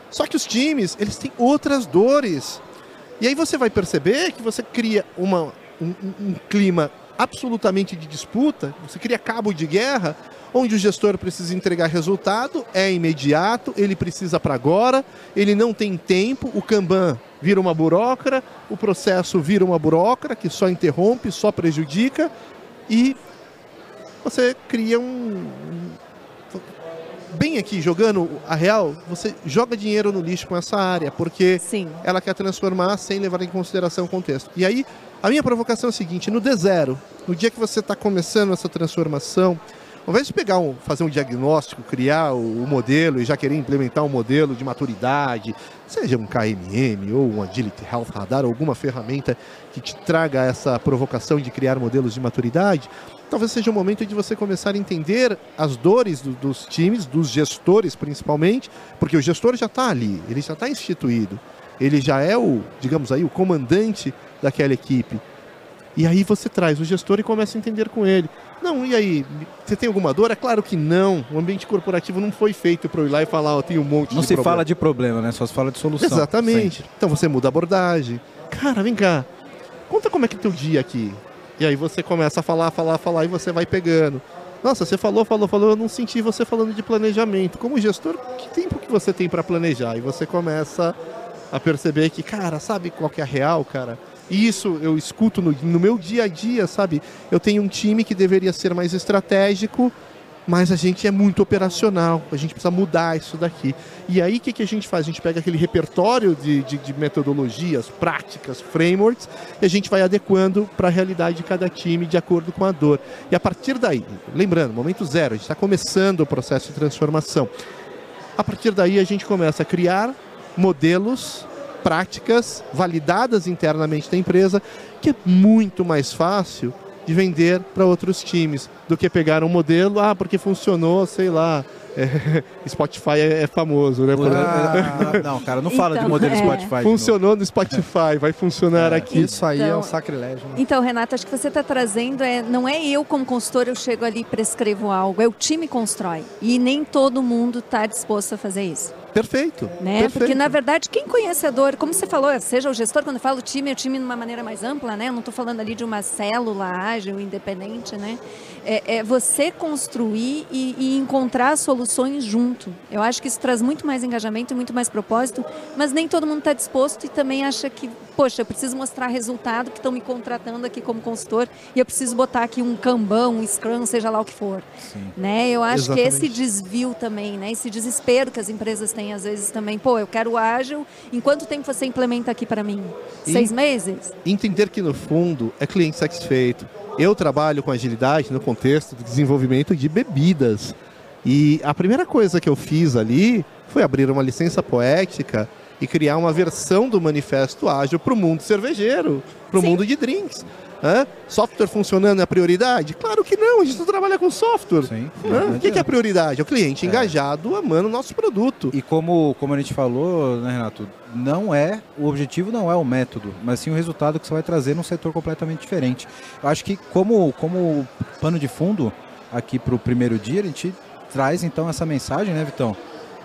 [SPEAKER 3] Só que os times, eles têm outras dores. E aí você vai perceber que você cria uma, um, um- clima absolutamente de disputa, você cria cabo de guerra, onde o gestor precisa entregar resultado, é imediato, ele precisa para agora, ele não tem tempo, o Kanban vira uma burocra, o processo vira uma burocra que só interrompe, só prejudica, e você cria um. Bem aqui, jogando a real, você joga dinheiro no lixo com essa área, porque
[SPEAKER 4] Sim.
[SPEAKER 3] ela quer transformar sem levar em consideração o contexto. E aí, a minha provocação é a seguinte: no D0, no dia que você está começando essa transformação, ao invés de pegar um, fazer um diagnóstico, criar o, o modelo e já querer implementar um modelo de maturidade, seja um KMM ou um Agility Health Radar, alguma ferramenta que te traga essa provocação de criar modelos de maturidade, talvez seja o momento de você começar a entender as dores do- dos times, dos gestores principalmente, porque o gestor já está ali, ele já está instituído, ele já é o, digamos aí, o comandante daquela equipe. E aí você traz o gestor e começa a entender com ele. Não, e aí, você tem alguma dor? É claro que não. O ambiente corporativo não foi feito para eu ir lá e falar, ó, tem um monte
[SPEAKER 1] Não
[SPEAKER 3] de
[SPEAKER 1] se
[SPEAKER 3] problema.
[SPEAKER 1] fala de problema, né? Só se fala de solução.
[SPEAKER 3] Exatamente.
[SPEAKER 1] sempre.
[SPEAKER 3] Então você muda a abordagem. Cara, vem cá. Conta como é que é teu dia aqui. E aí você começa a falar, falar, falar e você vai pegando. Nossa, você falou, falou, falou, eu não senti você falando de planejamento. Como gestor, que tempo que você tem para planejar? E você começa a perceber que, cara, sabe qual que é a real, cara? E isso eu escuto no, no meu dia a dia, sabe? Eu tenho um time que deveria ser mais estratégico, mas a gente é muito operacional, a gente precisa mudar isso daqui. E aí o que, que a gente faz? A gente pega aquele repertório de, de, de metodologias, práticas, frameworks, e a gente vai adequando para a realidade de cada time de acordo com a dor. E a partir daí, lembrando, momento zero, a gente está começando o processo de transformação. A partir daí a gente começa a criar modelos, práticas validadas internamente da empresa, que é muito mais fácil de vender para outros times do que pegar um modelo, ah, porque funcionou, sei lá. (laughs) É, Spotify é, é, famoso, né?
[SPEAKER 1] Ah, não, cara, não fala então, de modelo é. Spotify.
[SPEAKER 3] Funcionou no Spotify, vai funcionar é. aqui.
[SPEAKER 2] Isso aí então, é um sacrilégio. Né?
[SPEAKER 4] Então, Renata, acho que você está trazendo, é, não é eu como consultor, eu chego ali e prescrevo algo, é o time constrói. E nem todo mundo está disposto a fazer isso.
[SPEAKER 3] Perfeito.
[SPEAKER 4] Né?
[SPEAKER 3] Perfeito.
[SPEAKER 4] Porque, na verdade, quem conhece a dor, como você falou, seja o gestor, quando eu falo time, é o time de uma maneira mais ampla, né? Eu não estou falando ali de uma célula ágil, independente, né? É, é você construir e, e, encontrar soluções junto. Eu acho que isso traz muito mais engajamento e muito mais propósito, mas nem todo mundo está disposto e também acha que, poxa, eu preciso mostrar resultado que estão me contratando aqui como consultor e eu preciso botar aqui um Kanban, um Scrum, seja lá o que for. Sim. Né? Eu acho Exatamente. que esse desvio também, né? esse desespero que as empresas têm às vezes também, pô, eu quero ágil, em quanto tempo você implementa aqui para mim? Seis meses?
[SPEAKER 3] Entender que no fundo é cliente satisfeito. Eu trabalho com agilidade no contexto do desenvolvimento de bebidas. E a primeira coisa que eu fiz ali foi abrir uma licença poética e criar uma versão do manifesto ágil para o mundo cervejeiro, para o mundo de drinks. Hã? Software funcionando é a prioridade? Claro que não, a gente não trabalha com software. Sim, o que, que, é a prioridade? É o cliente é. engajado amando o nosso produto.
[SPEAKER 1] E como, como a gente falou, né, Renato, não é, o objetivo não é o método, mas sim o resultado que você vai trazer num setor completamente diferente. Eu acho que como, como pano de fundo aqui para o primeiro dia, a gente traz então essa mensagem, né, Vitão?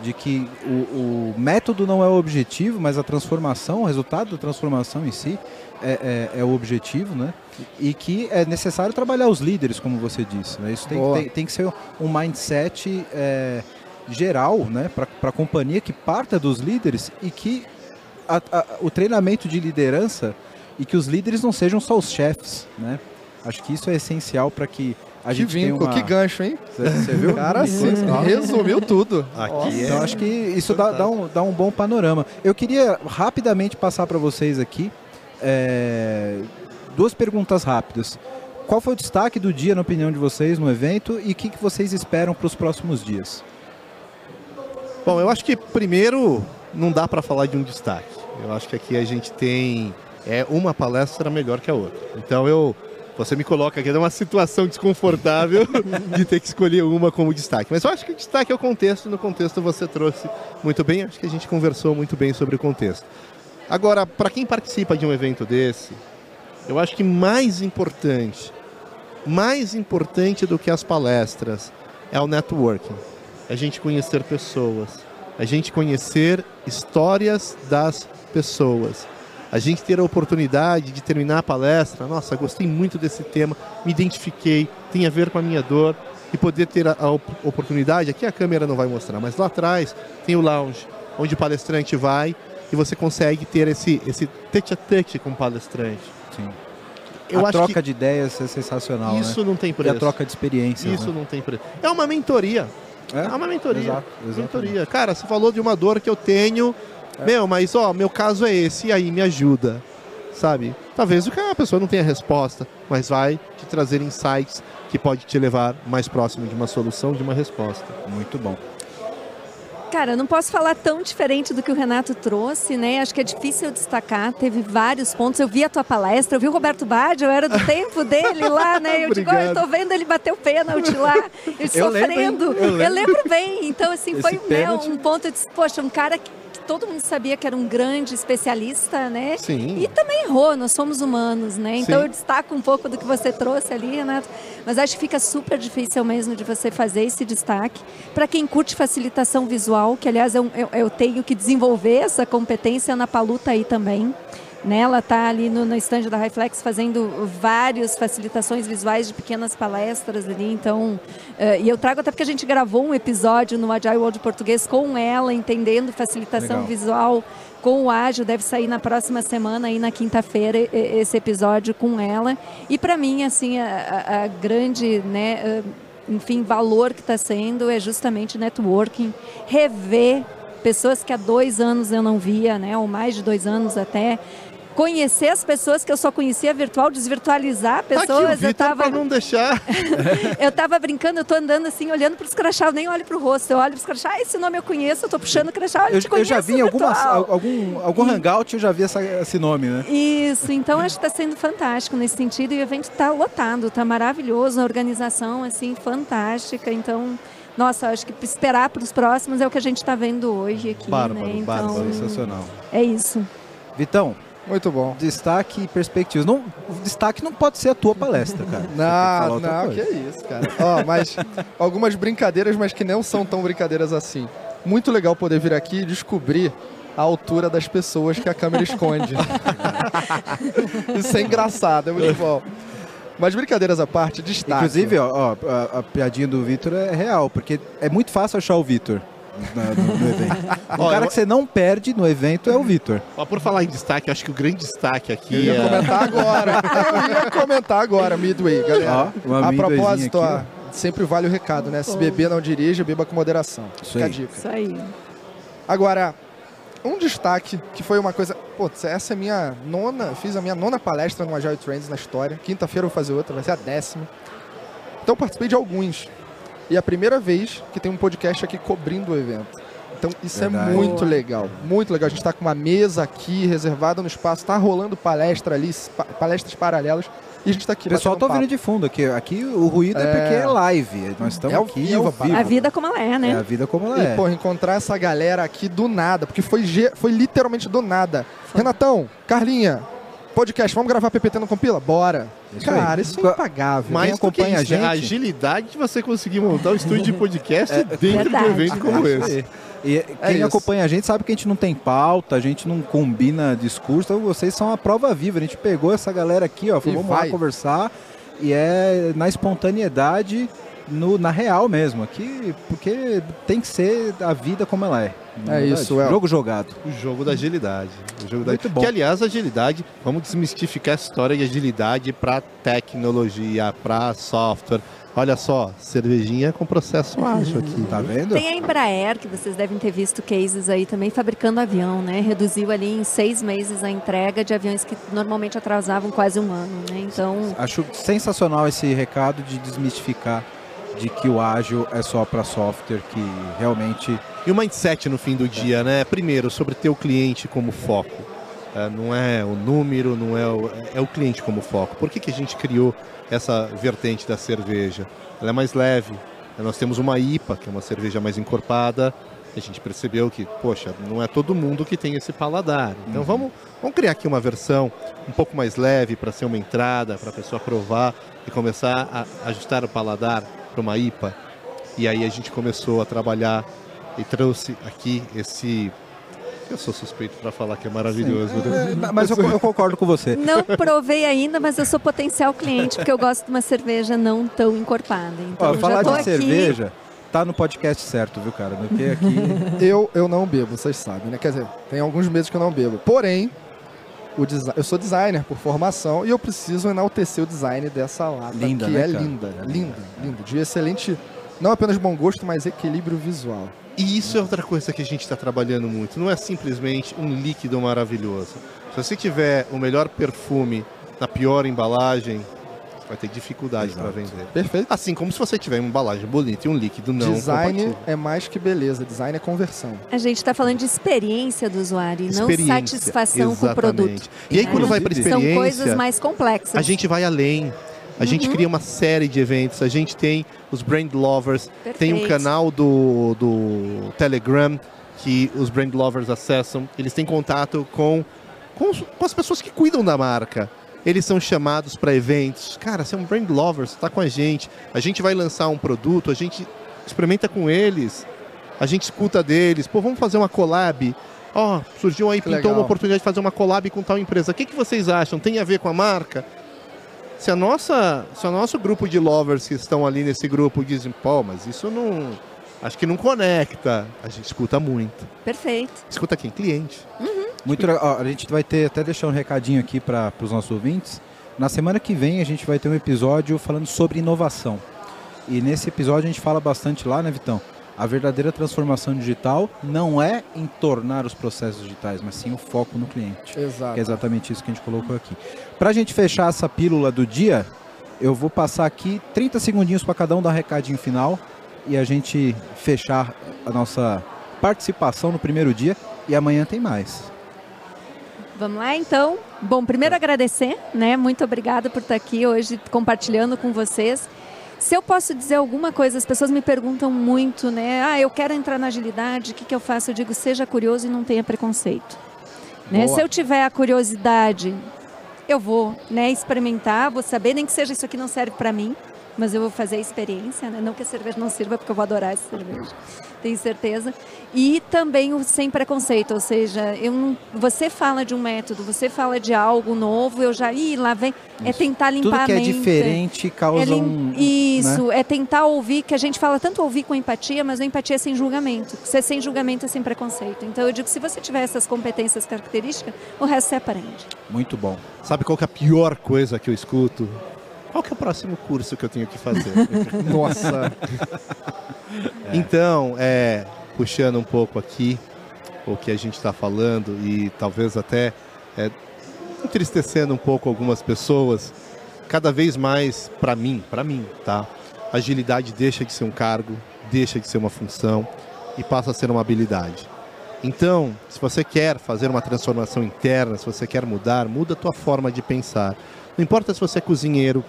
[SPEAKER 1] De que o, o método não é o objetivo, mas a transformação, o resultado da transformação em si é, é, é, o objetivo, né? E que é necessário trabalhar os líderes, como você disse. Né? Isso tem, tem, tem, que ser um mindset é, geral, né? Para a companhia que parta dos líderes e que a, a, o treinamento de liderança e que os líderes não sejam só os chefes, né? Acho que isso é essencial para que a
[SPEAKER 2] que
[SPEAKER 1] gente
[SPEAKER 2] vinco,
[SPEAKER 1] uma...
[SPEAKER 2] que gancho, hein?
[SPEAKER 1] Você viu?
[SPEAKER 2] Cara, sim, resumiu tudo.
[SPEAKER 1] Aqui é então acho que isso dá, dá, um, dá um bom panorama. Eu queria rapidamente passar para vocês aqui é, duas perguntas rápidas. Qual foi o destaque do dia, na opinião de vocês, no evento e o que, que vocês esperam para os próximos dias?
[SPEAKER 3] Bom, eu acho que primeiro não dá para falar de um destaque. Eu acho que aqui a gente tem é uma palestra melhor que a outra. Então eu você me coloca aqui numa situação desconfortável (laughs) de ter que escolher uma como destaque. Mas eu acho que o destaque é o contexto. No contexto você trouxe muito bem. Acho que a gente conversou muito bem sobre o contexto. Agora, para quem participa de um evento desse, eu acho que mais importante, mais importante do que as palestras, é o networking. É a gente conhecer pessoas, a gente conhecer histórias das pessoas. A gente ter a oportunidade de terminar a palestra, nossa, gostei muito desse tema, me identifiquei, tem a ver com a minha dor, e poder ter a, a oportunidade, aqui a câmera não vai mostrar, mas lá atrás tem o lounge, onde o palestrante vai e você consegue ter esse, esse tete a tete com o palestrante.
[SPEAKER 1] Sim. Eu a troca de ideias é sensacional.
[SPEAKER 3] Isso
[SPEAKER 1] né?
[SPEAKER 3] não tem preço.
[SPEAKER 1] E a troca de experiência.
[SPEAKER 3] Isso
[SPEAKER 1] né?
[SPEAKER 3] não tem preço. É uma mentoria. É, é uma mentoria. Exato, mentoria. Cara, você falou de uma dor que eu tenho. É. Meu, mas ó, meu caso é esse, e aí me ajuda. Sabe? Talvez a pessoa não tenha resposta, mas vai te trazer insights que pode te levar mais próximo de uma solução, de uma resposta.
[SPEAKER 1] Muito bom.
[SPEAKER 4] Cara, não posso falar tão diferente do que o Renato trouxe, né? Acho que é difícil destacar. Teve vários pontos. Eu vi a tua palestra, eu vi o Roberto Baggio, eu era do tempo dele lá, (laughs) né? Eu digo, oh, eu tô vendo ele bater o pênalti lá, (laughs) ele sofrendo. Lembro, eu, lembro. eu, lembro. bem. Então, assim, Esse foi né, um ponto de, poxa, um cara que todo mundo sabia que era um grande especialista, né?
[SPEAKER 3] Sim.
[SPEAKER 4] E também errou, nós somos humanos, né? Então Sim. eu destaco um pouco do que você trouxe ali, Renato. Mas acho que fica super difícil mesmo de você fazer esse destaque. Para quem curte facilitação visual, que aliás eu, eu, eu tenho que desenvolver essa competência na Paluta aí também. Né? Ela está ali no, no stand da Reflex fazendo várias facilitações visuais de pequenas palestras ali. Então, uh, e eu trago até porque a gente gravou um episódio no Agile World Português com ela, entendendo facilitação Legal. visual com o ágil, deve sair na próxima semana, aí na quinta-feira, esse episódio com ela. E para mim, assim, a, a grande, né, enfim, valor que está sendo é justamente networking, rever pessoas que há dois anos eu não via, né, ou mais de dois anos até, conhecer as pessoas que eu só conhecia virtual, desvirtualizar pessoas.
[SPEAKER 3] Aqui, eu tava não deixar. (laughs)
[SPEAKER 4] eu tava brincando, eu tô andando assim, olhando para os crachá, eu nem olho para o rosto, eu olho para os crachá, ah, esse nome eu conheço, eu tô puxando o crachá, eu, eu,
[SPEAKER 1] eu já vi em alguma, algum, algum e... hangout, eu já vi essa, esse nome, né?
[SPEAKER 4] Isso, então acho que está sendo fantástico nesse sentido e o evento está lotado, está maravilhoso, a organização assim fantástica, então nossa, acho que esperar para os próximos é o que a gente está vendo hoje aqui.
[SPEAKER 3] Bárbaro,
[SPEAKER 4] né?
[SPEAKER 3] então, bárbaro, sensacional.
[SPEAKER 4] É isso.
[SPEAKER 1] Vitão,
[SPEAKER 2] muito bom.
[SPEAKER 1] Destaque e perspectivas. Não, o destaque não pode ser a tua palestra, cara. (laughs)
[SPEAKER 2] não, que não, que é isso, cara. Ó, mas algumas brincadeiras, mas que não são tão brincadeiras assim. Muito legal poder vir aqui e descobrir a altura das pessoas que a câmera esconde. (laughs) isso é engraçado, é muito bom. Mas brincadeiras à parte, destaque.
[SPEAKER 1] Inclusive, ó, ó a, a, piadinha do Vitor é real, porque é muito fácil achar o Vitor no, no evento. (laughs) O cara que você não perde no evento é o Vitor.
[SPEAKER 3] Por falar em destaque, acho que o grande destaque aqui
[SPEAKER 2] eu ia
[SPEAKER 3] é...
[SPEAKER 2] comentar agora. Eu ia comentar agora, Midway, galera. Ó, a propósito, aqui, ó, sempre vale o recado, né? Se beber não dirija, beba com moderação.
[SPEAKER 1] Isso Fica
[SPEAKER 2] aí. a dica.
[SPEAKER 4] Isso aí.
[SPEAKER 2] Agora, um destaque que foi uma coisa. Putz, essa é minha nona. Fiz a minha nona palestra no Agile Trends na história. Quinta-feira eu vou fazer outra, vai ser a décima. Então participei de alguns. E é a primeira vez que tem um podcast aqui cobrindo o evento. Então isso é Verdade. é muito legal, muito legal. A gente está com uma mesa aqui reservada no espaço, está rolando palestra ali, palestras paralelas. E a gente está aqui.
[SPEAKER 1] O pessoal está ouvindo de fundo aqui. Aqui o ruído é, é porque é live. Nós estamos é aqui. Vivo, vivo.
[SPEAKER 4] A vida como ela é, né?
[SPEAKER 1] É a vida como ela
[SPEAKER 2] e,
[SPEAKER 1] é.
[SPEAKER 2] E, pô, encontrar essa galera aqui do nada, porque foi, foi literalmente do nada. Foi. Renatão, Carlinha, podcast, vamos gravar PPT no Compila? Bora. Isso Cara, aí. isso é impagável.
[SPEAKER 3] Mas acompanha a gente. A agilidade de você conseguir montar um estúdio de podcast (laughs) é, dentro verdade. de um evento como é esse.
[SPEAKER 1] E é quem acompanha a gente sabe que a gente não tem pauta, a gente não combina discurso, então vocês são a prova viva. A gente pegou essa galera aqui, ó, falou, vamos vai. lá conversar. E é na espontaneidade, no, na real mesmo. Aqui, porque tem que ser a vida como ela é.
[SPEAKER 2] É isso, é.
[SPEAKER 1] Jogo jogado.
[SPEAKER 3] O jogo da agilidade. O jogo
[SPEAKER 1] Muito
[SPEAKER 3] da...
[SPEAKER 1] bom.
[SPEAKER 3] Que, aliás, agilidade, vamos desmistificar essa história de agilidade para tecnologia, para software. Olha só, cervejinha com processo ágil aqui, tá vendo?
[SPEAKER 4] Tem a Embraer, que vocês devem ter visto cases aí também, fabricando avião, né? Reduziu ali em seis meses a entrega de aviões que normalmente atrasavam quase um ano, né? Então...
[SPEAKER 1] Acho sensacional esse recado de desmistificar de que o ágil é só para software, que realmente.
[SPEAKER 3] E o mindset no fim do dia, né? Primeiro, sobre ter o cliente como foco. É, não é o número, não é o, é o cliente como foco. Por que, que a gente criou essa vertente da cerveja? Ela é mais leve. Nós temos uma IPA, que é uma cerveja mais encorpada. A gente percebeu que, poxa, não é todo mundo que tem esse paladar. Então uhum. vamos, vamos criar aqui uma versão um pouco mais leve para ser uma entrada, para a pessoa provar e começar a ajustar o paladar para uma IPA. E aí a gente começou a trabalhar e trouxe aqui esse eu sou suspeito para falar que é maravilhoso. Né?
[SPEAKER 1] É, mas eu, eu, concordo com você.
[SPEAKER 4] Não provei ainda, mas eu sou potencial cliente, porque eu gosto de uma cerveja não tão encorpada. Então,
[SPEAKER 1] Ó, falar de
[SPEAKER 4] aqui...
[SPEAKER 1] cerveja, tá no podcast certo, viu, cara? Porque aqui. (laughs)
[SPEAKER 2] eu, eu não bebo, vocês sabem, né? Quer dizer, tem alguns meses que eu não bebo. Porém, o eu sou designer por formação e eu preciso enaltecer o design dessa lata,
[SPEAKER 1] linda,
[SPEAKER 2] que
[SPEAKER 1] né,
[SPEAKER 2] é linda, é linda, linda, de excelente, não apenas bom gosto, mas equilíbrio visual.
[SPEAKER 3] E isso é outra coisa que a gente está trabalhando muito. Não é simplesmente um líquido maravilhoso. Se você tiver o melhor perfume na pior embalagem, vai ter dificuldade para vender.
[SPEAKER 2] Perfeito.
[SPEAKER 3] Assim como se você tiver uma embalagem bonita e um líquido não
[SPEAKER 2] Design é mais que beleza, design é conversão.
[SPEAKER 4] A gente está falando de experiência do usuário e não satisfação
[SPEAKER 3] exatamente.
[SPEAKER 4] com o produto.
[SPEAKER 3] E aí quando vai para experiência...
[SPEAKER 4] São coisas mais complexas.
[SPEAKER 3] A gente vai além. A gente uhum. cria uma série de eventos. A gente tem os Brand Lovers, Perfeito. tem um canal do, do Telegram que os Brand Lovers acessam. Eles têm contato com, com, com as pessoas que cuidam da marca. Eles são chamados para eventos. Cara, você é um brand lover, você está com a gente. A gente vai lançar um produto, a gente experimenta com eles, a gente escuta deles. Pô, vamos fazer uma collab. Ó, surgiu aí,
[SPEAKER 2] Que
[SPEAKER 3] pintou uma
[SPEAKER 2] legal.
[SPEAKER 3] oportunidade de fazer uma collab com tal empresa. O que, que vocês acham? Tem a ver com a marca? Se a nossa, se o nosso grupo de lovers que estão ali nesse grupo dizem, pô, mas isso não, acho que não conecta. A gente escuta muito.
[SPEAKER 4] Perfeito.
[SPEAKER 3] Escuta quem? Cliente.
[SPEAKER 1] Muito legal. Ó, a gente vai ter, até deixar um recadinho aqui para os nossos ouvintes. Na semana que vem a gente vai ter um episódio falando sobre inovação. E nesse episódio a gente fala bastante lá, né, Vitão? A verdadeira transformação digital não é em tornar os processos digitais, mas sim o foco no cliente.
[SPEAKER 2] Exato.
[SPEAKER 1] Que é exatamente isso que a gente colocou aqui. Para a gente fechar essa pílula do dia, eu vou passar aqui 30 segundinhos para cada um dar um recadinho final e a gente fechar a nossa participação no primeiro dia. E amanhã tem mais.
[SPEAKER 4] Vamos lá, então. Bom, primeiro agradecer, né? Muito obrigada por estar aqui hoje compartilhando com vocês. Se eu posso dizer alguma coisa, as pessoas me perguntam muito, né? Ah, eu quero entrar na agilidade, o que, que eu faço? Eu digo, seja curioso e não tenha preconceito. Né? Se eu tiver a curiosidade, eu vou né, experimentar, vou saber, nem que seja isso aqui não serve para mim, mas eu vou fazer a experiência, né? Não que a cerveja não sirva, porque eu vou adorar essa cerveja, tenho certeza. E também o sem preconceito, ou seja, eu não- você fala de um método, você fala de algo novo, eu já, ih, lá vem, é tentar limpar
[SPEAKER 1] Tudo que
[SPEAKER 4] a
[SPEAKER 1] é
[SPEAKER 4] mente.
[SPEAKER 1] diferente causa
[SPEAKER 4] É lim-
[SPEAKER 1] um.
[SPEAKER 4] Isso,
[SPEAKER 1] né?
[SPEAKER 4] é tentar ouvir, que a gente fala tanto ouvir com empatia, mas a empatia é sem julgamento. Ser sem julgamento é sem preconceito. Então eu digo, se você tiver essas competências características, o resto você aprende.
[SPEAKER 1] Muito bom.
[SPEAKER 3] Sabe qual é a pior coisa que eu escuto? Qual que é o próximo curso que eu tenho que fazer? (laughs)
[SPEAKER 2] Nossa. (laughs)
[SPEAKER 3] Então, é, puxando um pouco aqui o que a gente está falando e talvez até é, entristecendo um pouco algumas pessoas, cada vez mais para mim, para mim, tá? Agilidade deixa de ser um cargo, deixa de ser uma função e passa a ser uma habilidade. Então, se você quer fazer uma transformação interna, se você quer mudar, muda a tua forma de pensar. Não importa se você é cozinheiro,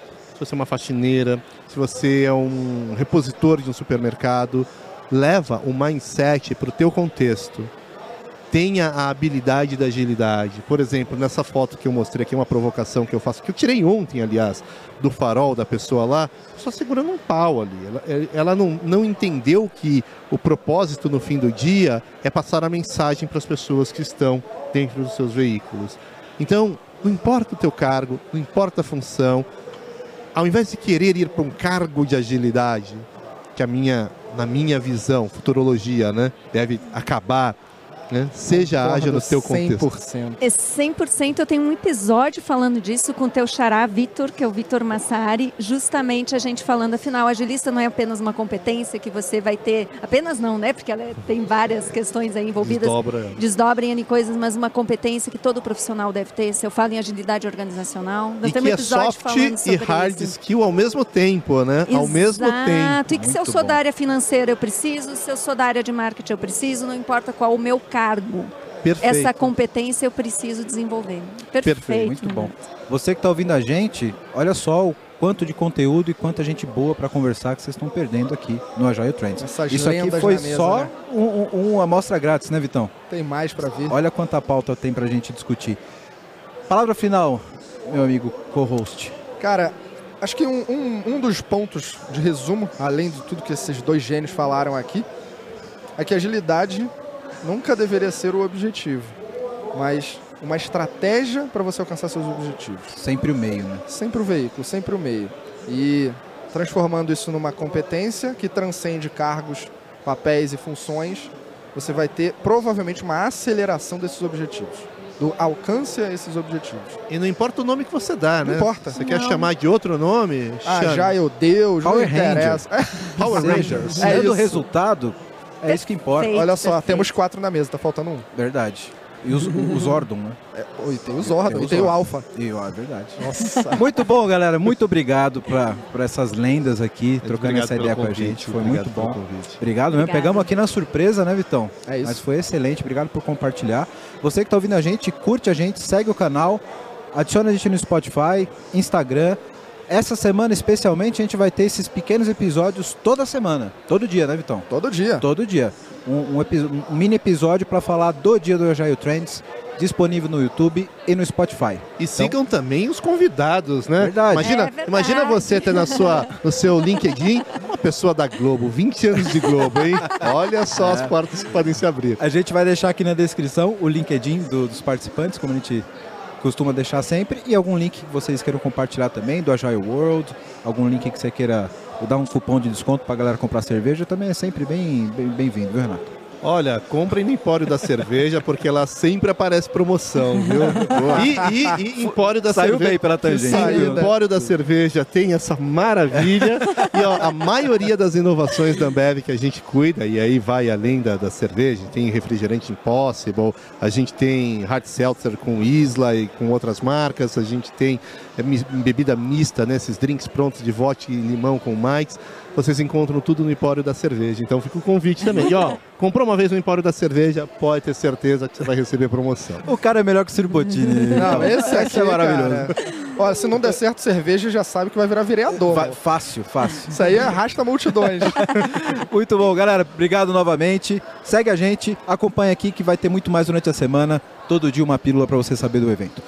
[SPEAKER 3] você é uma faxineira, se você é um repositor de um supermercado, leva o mindset para o teu contexto. Tenha a habilidade da agilidade. Por exemplo, nessa foto que eu mostrei aqui, uma provocação que eu faço, que eu tirei ontem, aliás, do farol da pessoa lá, só segurando um pau ali. Ela, ela não, não entendeu que o propósito no fim do dia é passar a mensagem para as pessoas que estão dentro dos seus veículos. Então, não importa o teu cargo, não importa a função, ao invés de querer ir para um cargo de agilidade, que a minha, na minha visão, futurologia, né, deve acabar, né, seja ágil no teu contexto.
[SPEAKER 2] 100%.
[SPEAKER 4] É 100%. Eu tenho um episódio falando disso com o teu xará, Vitor, que é o Vitor Massari, justamente a gente falando, afinal, agilista não é apenas uma competência que você vai ter, apenas não, né? Porque ela é- tem várias questões aí envolvidas.
[SPEAKER 3] Desdobra.
[SPEAKER 4] Desdobrem em coisas, mas uma competência que todo profissional deve ter. Se eu falo em agilidade organizacional, nós
[SPEAKER 3] E
[SPEAKER 4] temos
[SPEAKER 3] que
[SPEAKER 4] um
[SPEAKER 3] é
[SPEAKER 4] episódio
[SPEAKER 3] soft
[SPEAKER 4] falando
[SPEAKER 3] e
[SPEAKER 4] sobre
[SPEAKER 3] hard
[SPEAKER 4] isso.
[SPEAKER 3] skill ao mesmo tempo, né? Ao mesmo
[SPEAKER 4] Exato.
[SPEAKER 3] tempo.
[SPEAKER 4] E que se eu sou
[SPEAKER 1] bom.
[SPEAKER 4] da área financeira, eu preciso. Se eu sou da área de marketing, eu preciso. Não importa qual o meu cargo.
[SPEAKER 3] Perfeito.
[SPEAKER 4] Essa competência eu preciso desenvolver. Perfeito.
[SPEAKER 3] Perfeito,
[SPEAKER 1] Muito
[SPEAKER 4] né?
[SPEAKER 1] bom. Você que está ouvindo a gente, olha só o quanto de conteúdo e quanta gente boa para conversar que vocês estão perdendo aqui no Agile Trends.
[SPEAKER 2] Essas
[SPEAKER 1] Isso aqui foi
[SPEAKER 2] mesa,
[SPEAKER 1] só
[SPEAKER 2] né?
[SPEAKER 1] um, um- uma amostra grátis, né, Vitão?
[SPEAKER 2] Tem mais para vir.
[SPEAKER 1] Olha quanta pauta tem para a gente discutir. Palavra final, meu amigo co-host.
[SPEAKER 2] Cara, acho que um, um, um dos pontos de resumo, além de tudo que esses dois gênios falaram aqui, é que agilidade nunca deveria ser o objetivo, mas uma estratégia para você alcançar seus objetivos.
[SPEAKER 1] Sempre o meio, né?
[SPEAKER 2] Sempre o veículo, sempre o meio. E transformando isso numa competência que transcende cargos, papéis e funções, você vai ter provavelmente uma aceleração desses objetivos, do alcance a esses objetivos.
[SPEAKER 3] E não importa o nome que você dá,
[SPEAKER 2] Não
[SPEAKER 3] né?
[SPEAKER 2] importa.
[SPEAKER 3] Você quer
[SPEAKER 4] Não.
[SPEAKER 3] chamar de outro nome?
[SPEAKER 2] Ah,
[SPEAKER 3] chame.
[SPEAKER 2] já eu Deus, não
[SPEAKER 1] Power
[SPEAKER 2] interessa. (laughs)
[SPEAKER 3] Power
[SPEAKER 1] Seja,
[SPEAKER 3] Rangers.
[SPEAKER 1] se é do resultado, é isso que importa.
[SPEAKER 4] Perfeito.
[SPEAKER 2] Olha só,
[SPEAKER 4] perfeito.
[SPEAKER 2] temos quatro na mesa, tá faltando um.
[SPEAKER 1] Verdade. E os, os Zordon, né?
[SPEAKER 2] É, e tem o Zordon,
[SPEAKER 1] Tem o
[SPEAKER 2] e tem o. Alpha.
[SPEAKER 1] E, ó, é verdade.
[SPEAKER 2] Nossa. (laughs)
[SPEAKER 1] Muito bom, galera. Muito obrigado por essas lendas aqui, trocando essa ideia com a gente. Foi muito bom.
[SPEAKER 3] convite.
[SPEAKER 1] Obrigado mesmo. Pegamos aqui na surpresa, né, Vitão?
[SPEAKER 2] É isso.
[SPEAKER 1] Mas foi excelente. Obrigado por compartilhar. Você que está ouvindo a gente, curte a gente, segue o canal, adiciona a gente no Spotify, Instagram. Essa semana, especialmente, a gente vai ter esses pequenos episódios toda semana. Todo dia, né, Vitão?
[SPEAKER 2] Todo dia.
[SPEAKER 1] Todo dia. Um, um um mini episódio para falar do dia do Agile Trends, disponível no YouTube e no Spotify.
[SPEAKER 3] E sigam também os convidados, né?
[SPEAKER 1] Verdade.
[SPEAKER 3] Imagina,
[SPEAKER 4] É verdade.
[SPEAKER 3] imagina você ter na sua, no seu LinkedIn uma pessoa da Globo, 20 anos de Globo, hein? Olha só as portas que podem se abrir.
[SPEAKER 1] A gente vai deixar aqui na descrição o LinkedIn do- dos participantes, como a gente costuma deixar sempre, e algum link que vocês queiram compartilhar também do Agile World, algum link que você queira dar um cupom de desconto para galera comprar cerveja, também é sempre bem bem- bem-vindo, viu, Renato?
[SPEAKER 3] Olha, comprem no Empório da Cerveja, porque lá sempre aparece promoção, viu? E, e, e Empório da
[SPEAKER 1] Saiu
[SPEAKER 3] Cerveja.
[SPEAKER 1] bem pela tangente.
[SPEAKER 2] Saiu, né?
[SPEAKER 3] Empório da Cerveja tem essa maravilha. e ó, a maioria das inovações da Ambev que a gente cuida, e aí vai além da, da cerveja, tem refrigerante Impossible, a gente tem hard seltzer com Isla e com outras marcas, a gente tem bebida mista, né, esses drinks prontos de vodka e limão com mais. Vocês encontram tudo no Empório da Cerveja. Então fica o convite também. E ó, (laughs) comprou uma vez no Empório da Cerveja, pode ter certeza que você vai receber promoção.
[SPEAKER 1] O cara é melhor que o Ciro Bottini. (laughs)
[SPEAKER 2] Não, esse aqui
[SPEAKER 1] é maravilhoso.
[SPEAKER 2] cara, Olha, se não der certo cerveja, já sabe que vai virar vereador.
[SPEAKER 1] Fácil, fácil.
[SPEAKER 2] Isso aí arrasta multidões. (laughs)
[SPEAKER 1] Muito bom, galera. Obrigado novamente. Segue a gente, acompanha aqui que vai ter muito mais durante a semana. Todo dia uma pílula para você saber do evento.